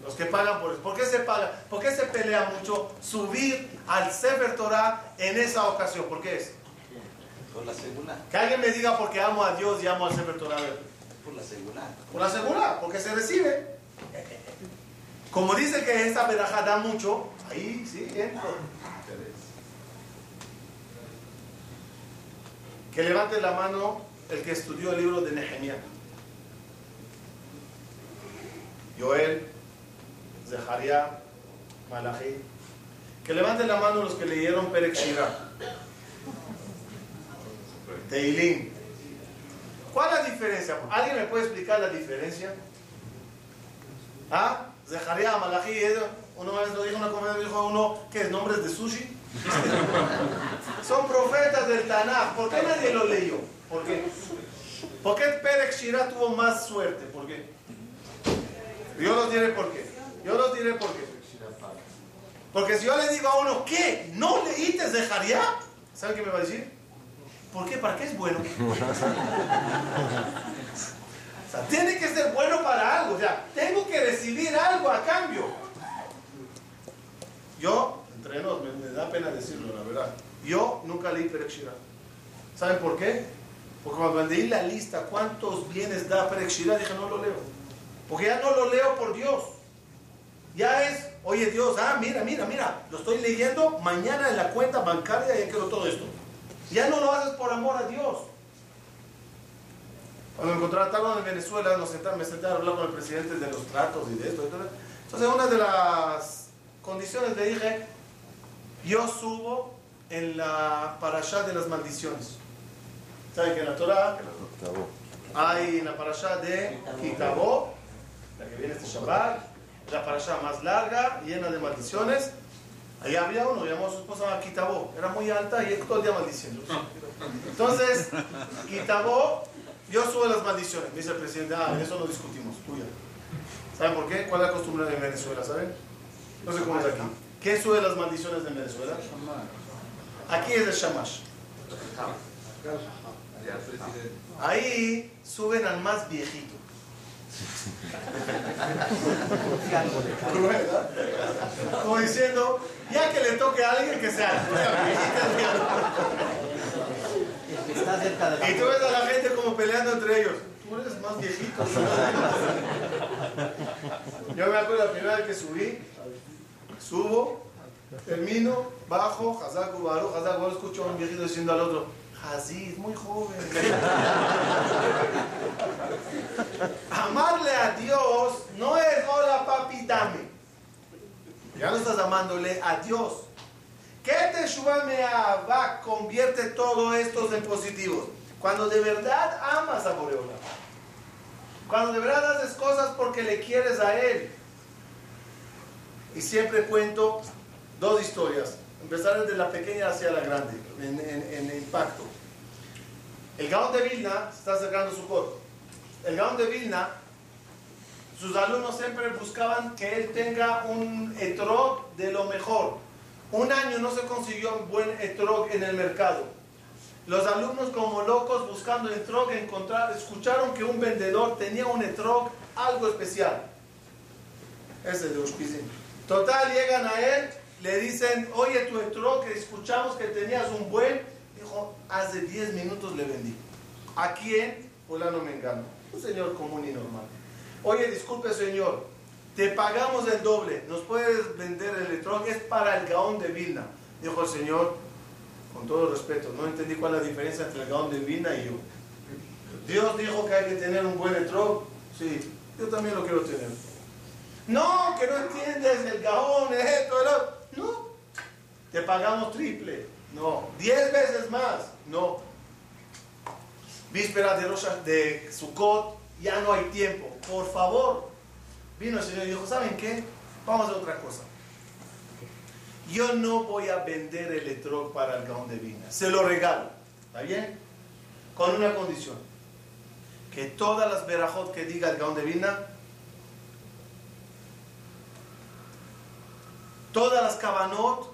Los que pagan por eso. ¿Por qué se paga? ¿Por qué se pelea mucho subir al Sefer Torah en esa ocasión? ¿Por qué es? Por la segunda. Que alguien me diga porque amo a Dios y amo al Sefer Torah. Por la segunda. Por la segunda, porque se recibe. Como dice que esta veraja da mucho, ahí sí, entro. Que levante la mano el que estudió el libro de Nehemiah. Joel, Zeharia, Malachi. Que levante la mano los que leyeron Perek. Teilim. ¿Cuál es la diferencia? ¿Alguien me puede explicar la diferencia? ¿Ah? Zeharia, Malachi, eso. Uno una vez lo dijo una comedia, dijo a uno, ¿qué es? ¿Nombres de sushi? Son profetas del Tanaj. ¿Por qué nadie lo leyó? ¿Por qué? ¿Por qué Shirah tuvo más suerte? ¿Por qué? Yo los diré por qué. Yo los diré por qué. Porque si yo le digo a uno, ¿qué? ¿No leíste Zeharia? ¿Sabe qué me va a decir? ¿Por qué? ¿Para qué es bueno? O sea, tiene que ser bueno para algo. O sea, tengo que recibir algo a cambio. Yo, entre nos, me, da pena decirlo, la verdad. Yo nunca leí Perek. ¿Saben por qué? Porque cuando leí la lista, ¿cuántos bienes da Perek Shirah? Dije, no lo leo. Porque ya no lo leo por Dios. Ya es, oye Dios, ah, mira, mira, mira, lo estoy leyendo, mañana en la cuenta bancaria ya quiero todo esto. Ya no lo haces por amor a Dios. Cuando me contrataron en Venezuela, nos me senté a hablar con el presidente de los tratos y de esto. y todo. Entonces, una de las condiciones le dije, yo subo en la parashá de las maldiciones. ¿Saben que en la Torah hay en la parashá de Kitabó, la que viene este Shabbat, la parashá más larga, llena de maldiciones. Ahí había uno, llamó a su esposa Kitabó, era muy alta y él todo el día maldiciendo. Entonces, Kitabó, yo subo las maldiciones. Me dice el presidente, ah, eso no discutimos, tuya. ¿Saben por qué? ¿Cuál es la costumbre en Venezuela? ¿Saben? No sé cómo es aquí. ¿Quién sube las maldiciones de Venezuela? Aquí es el Shamash. Ahí suben al más viejito. Como diciendo, ya que le toque a alguien que sea. De Y tú ves a la gente como peleando entre ellos. Tú eres más viejito. Yo me acuerdo la primera vez que subí, subo, termino, bajo, Hazaku Baruch, Hazaku Baruch, escucho a un viejito diciendo al otro, Hazid, muy joven. Amarle a Dios no es hola papi, dame. Ya no estás amándole a Dios. ¿Qué te va convierte todo esto en positivos? Cuando de verdad amas a Boreola. Cuando de verdad haces cosas porque le quieres a Él. Y siempre cuento dos historias. Empezar desde la pequeña hacia la grande, en, impacto. El Gaón de Vilna se está acercando su corto. El Gaón de Vilna, sus alumnos siempre buscaban que él tenga un etrog de lo mejor. Un año no se consiguió un buen etrog en el mercado. Los alumnos como locos buscando etrog, encontrar, escucharon que un vendedor tenía un etrog algo especial. Ese de Ushpizim. Total, llegan a él, le dicen, oye, tu etrog, que escuchamos que tenías un buen. Dijo, hace 10 minutos le vendí. ¿A quién? Fulano me engano. Un señor común y normal. Oye, disculpe señor, te pagamos el doble, ¿nos puedes vender el etrog? Es para el gaón de Vilna. Dijo el señor, con todo respeto, no entendí cuál es la diferencia entre el gaón de Vilna y yo. Dios dijo que hay que tener un buen etrog. Sí, yo también lo quiero tener. No, que no entiendes el gaón, esto, el otro. No, te pagamos triple. No, diez veces más. No. Víspera de, Rosh, de Sukkot, ya no hay tiempo. Por favor. Vino el Señor y dijo, ¿saben qué? Vamos a otra cosa. Yo no voy a vender el etrog para el gaón de vina. Se lo regalo. ¿Está bien? Con una condición. Que todas las verajot que diga el gaón de vina, todas las cabanot,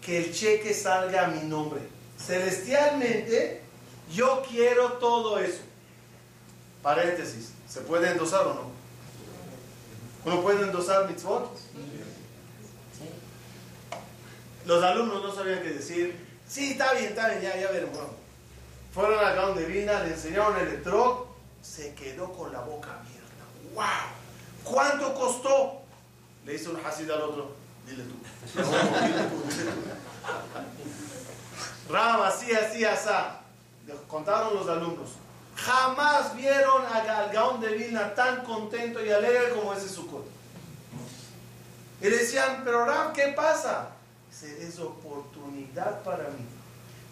que el cheque salga a mi nombre. Celestialmente, yo quiero todo eso. Paréntesis. ¿Se puede endosar o no? ¿Uno puede endosar mitzvot? Los alumnos no sabían qué decir. Sí, está bien, está bien, ya, ya veremos. Fueron al gaón de vina, le enseñaron el etrog, se quedó con la boca abierta. ¡Wow! ¿Cuánto costó? Le hizo un hasid al otro. Dile tú. No, dile tú, dile tú. Ram, así, así, así. Contaron los alumnos. Jamás vieron al gaón de Vilna tan contento y alegre como ese Sukkot. Y le decían, pero Ram, ¿qué pasa? Dice, es oportunidad para mí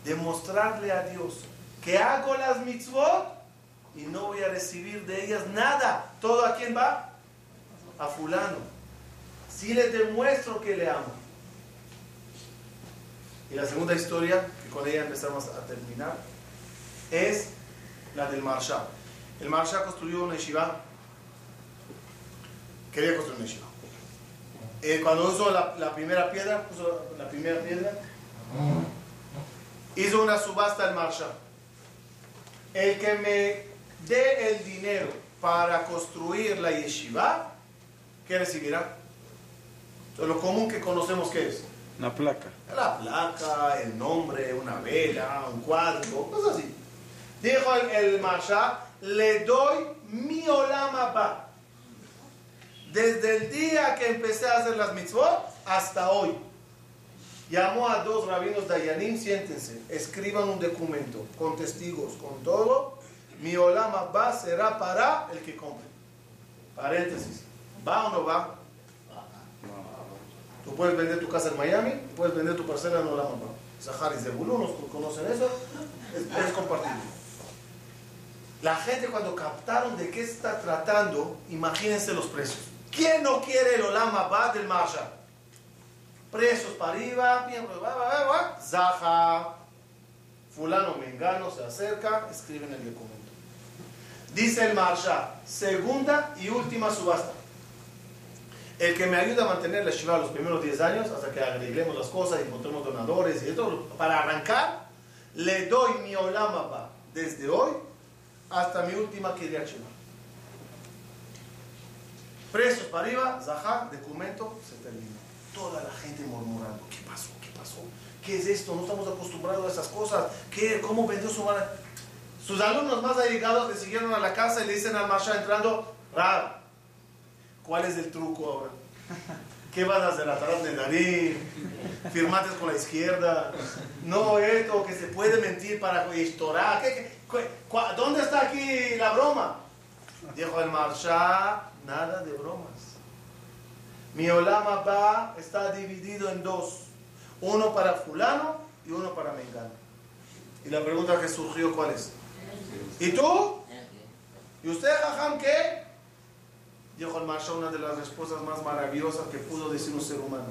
de mostrarle a Dios que hago las mitzvot y no voy a recibir de ellas nada. ¿Todo a quién va? A fulano. Si le demuestro que le amo. Y la segunda historia, que con ella empezamos a terminar, es la del Marsha. El Marsha construyó una yeshiva. Quería construir una yeshiva. Eh, cuando usó la, primera piedra, la primera piedra, hizo una subasta al Marsha. El que me dé el dinero para construir la yeshiva, ¿qué recibirá? Entonces, lo común que conocemos, ¿qué es? Una placa. La placa, el nombre, una vela, un cuadro, cosas así. Dijo el, el Marsha, le doy mi olama. Desde el día que empecé a hacer las mitzvot hasta hoy. Llamó a dos rabinos Dayanim, siéntense, escriban un documento con testigos, con todo. Mi olama será para el que compre. Paréntesis. ¿Va o no va? Tú puedes vender tu casa en Miami, puedes vender tu parcela en Olama ba. Sahar y Zebulun, ¿los conocen eso? Es, es compartido. La gente cuando captaron de qué está tratando, imagínense los precios. ¿Quién no quiere el Olama Ba del Marshall? Precios para arriba, va, va, va, va. Zaha, fulano mengano se acerca, escriben el documento. Dice el Marshall, segunda y última subasta. El que me ayuda a mantener la Shiva los primeros 10 años, hasta que arreglemos las cosas, encontremos donadores y todo, para arrancar, le doy mi Olama Ba desde hoy hasta mi última Kiryat Shema. Precios para arriba, Zahar, documento, se terminó. Toda la gente murmurando, ¿qué pasó? ¿Qué pasó? ¿Qué es esto? No estamos acostumbrados a esas cosas. ¿Qué? ¿Cómo vendió su mano? Sus alumnos más allegados le siguieron a la casa y le dicen al Masha entrando, Rab, ¿cuál es el truco ahora? ¿Qué vas a hacer? ¿Atrás de nariz? ¿Firmates con la izquierda? No, esto, que se puede mentir para historiar. ¿Qué, ¿Dónde está aquí la broma? Dijo el Marsha, nada de bromas. Mi Olama Ba está dividido en dos. Uno para fulano y uno para mengano. Y la pregunta que surgió, ¿cuál es? ¿Y tú? ¿Y usted, Jajam, qué? Dijo el Marsha una de las respuestas más maravillosas que pudo decir un ser humano.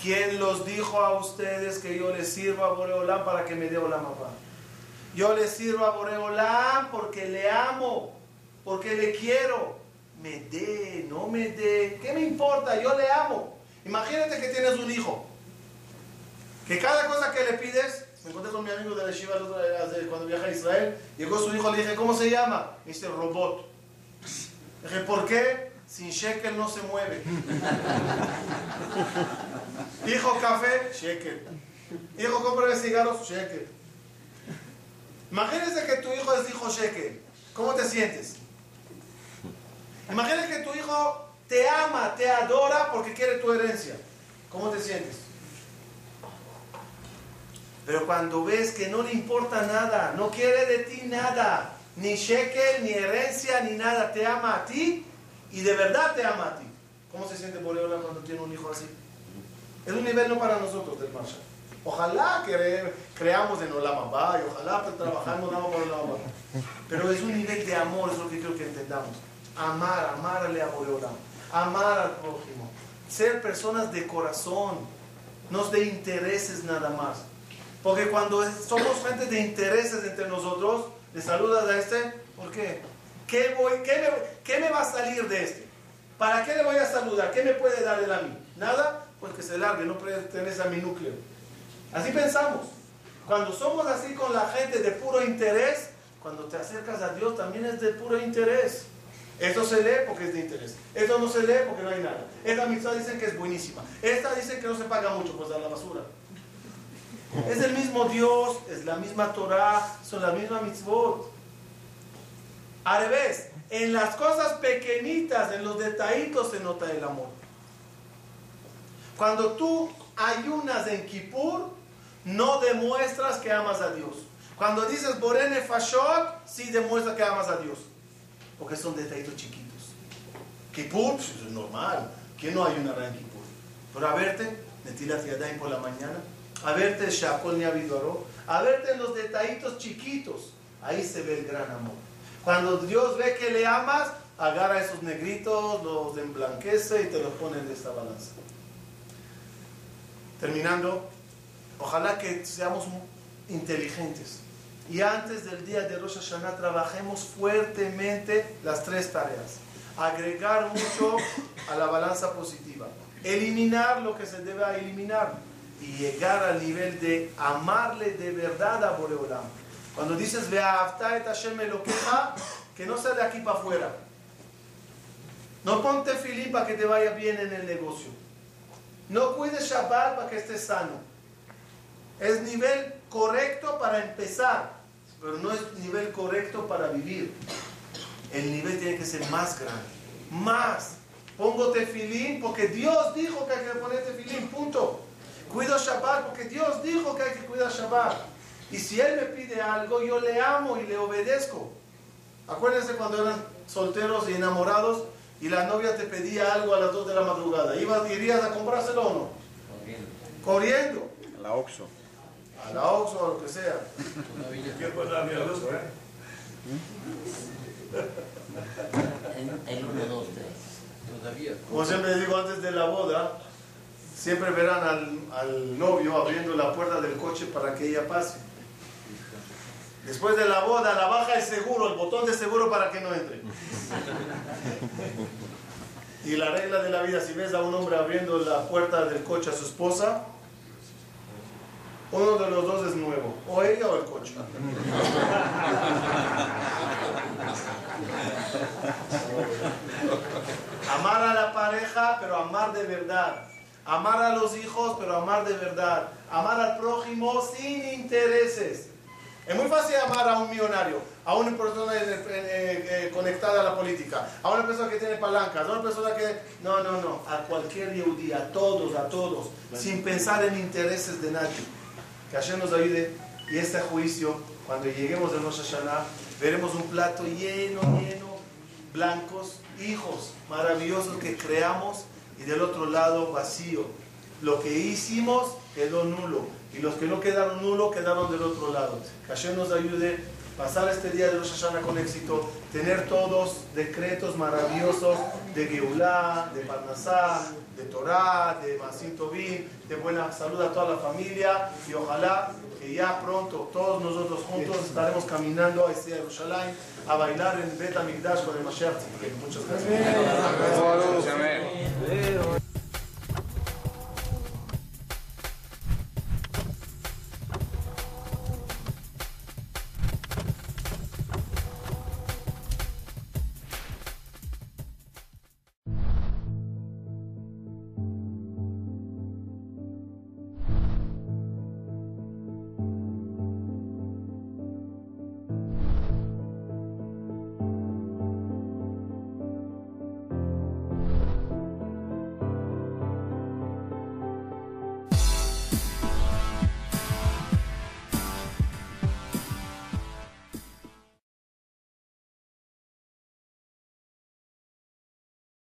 ¿Quién los dijo a ustedes que yo les sirva a Boreolán para que me dé Olam Abba? Yo le sirvo a Boreolán porque le amo, porque le quiero. Me dé, no me dé, ¿qué me importa? Yo le amo. Imagínate que tienes un hijo, que cada cosa que le pides, Me encontré con mi amigo de la Shiva cuando viaja a Israel. Llegó su hijo, le dije, ¿cómo se llama? Me robot. Dije, ¿por qué? Sin shekel no se mueve. hijo, café, shekel. Hijo, compra cigarros, shekel. Imagínense que tu hijo es hijo shekel. ¿Cómo te sientes? Imagínate que tu hijo te ama, te adora porque quiere tu herencia. ¿Cómo te sientes? Pero cuando ves que no le importa nada, no quiere de ti nada, ni shekel, ni herencia, ni nada, te ama a ti y de verdad te ama a ti. ¿Cómo se siente Boreola cuando tiene un hijo así? Es un nivel no para nosotros del Marshall. Ojalá que creamos en Olam Abba y ojalá que trabajamos nada por Olam. Pero es un nivel de amor, es lo que quiero que entendamos. Amar, amarle a Boreolam, amar al prójimo, ser personas de corazón, no de intereses nada más. Porque cuando somos gente de intereses entre nosotros, le saludas a este, ¿por qué? ¿Qué, voy, qué, me, qué me va a salir de este? ¿Para qué le voy a saludar? ¿Qué me puede dar él a mí? ¿Nada? Pues que se largue, no pertenece a mi núcleo. Así pensamos. Cuando somos así con la gente de puro interés, cuando te acercas a Dios también es de puro interés. Esto se lee porque es de interés. Esto no se lee porque no hay nada. Esta amistad dicen que es buenísima. Esta dicen que no se paga mucho, pues a la basura. Es el mismo Dios, es la misma Torah, son las mismas mitzvot. Al revés, en las cosas pequeñitas, en los detallitos se nota el amor. Cuando tú ayunas en Kippur, no demuestras que amas a Dios. Cuando dices Borene Fashot, sí demuestra que amas a Dios. Porque son detallitos chiquitos. Kippur, pues, es normal. ¿Quién no ayunará en Kippur? Pero a verte, Netilat Yadayim por la mañana, a verte Shakol Niavidoro, a verte en los detallitos chiquitos, ahí se ve el gran amor. Cuando Dios ve que le amas, agarra esos negritos, los emblanquece y te los pone en esta balanza. Terminando, ojalá que seamos inteligentes y antes del día de Rosh Hashanah trabajemos fuertemente las tres tareas. Agregar mucho a la balanza positiva, eliminar lo que se debe eliminar y llegar al nivel de amarle de verdad a Boreolam. Cuando dices Ve'afta et Hashem Elokeja, que no sea de aquí para afuera. No ponte filín para que te vaya bien en el negocio. No cuides Shabbat para que estés sano. Es nivel correcto para empezar, pero no es nivel correcto para vivir. El nivel tiene que ser más grande. Más. Pongo tefilín porque Dios dijo que hay que poner tefilín. Punto. Cuido Shabbat porque Dios dijo que hay que cuidar Shabbat. Y si Él me pide algo, yo le amo y le obedezco. Acuérdense cuando eran solteros y enamorados y la novia te pedía algo a las 2 de la madrugada. ¿Ibas, ¿Irías a comprárselo o no? Corriendo. La Oxo. A la Oxxo o lo que sea. ¿Qué pasa, mi Alonso, eh? En, en uno, dos, tres. Todavía. Como siempre digo antes de la boda, siempre verán al, novio abriendo la puerta del coche para que ella pase. Después de la boda, la baja el seguro, el botón de seguro para que no entre. Y la regla de la vida, si ves a un hombre abriendo la puerta del coche a su esposa, uno de los dos es nuevo, o ella o el coche. Amar a la pareja, pero amar de verdad. Amar a los hijos, pero amar de verdad. Amar al prójimo sin intereses. Es muy fácil amar a un millonario, a una persona eh, eh, conectada a la política, a una persona que tiene palancas, a una persona que... No, no, no. A cualquier yehudí, a todos, a todos, sin pensar en intereses de nadie. Que Hashem nos ayude y este juicio, cuando lleguemos a Rosh Hashanah, veremos un plato lleno, lleno, blancos, hijos maravillosos que creamos y del otro lado vacío. Lo que hicimos quedó nulo y los que no quedaron nulo quedaron del otro lado. Que Hashem nos ayude a pasar este día de Rosh Hashanah con éxito, tener todos decretos maravillosos de Geulah, de Parnasá, de Torah, de Masim de buena salud a toda la familia y ojalá que ya pronto todos nosotros juntos estaremos caminando hacia Jerusalén a bailar en Bet Amigdash con el Mashiach. Muchas gracias.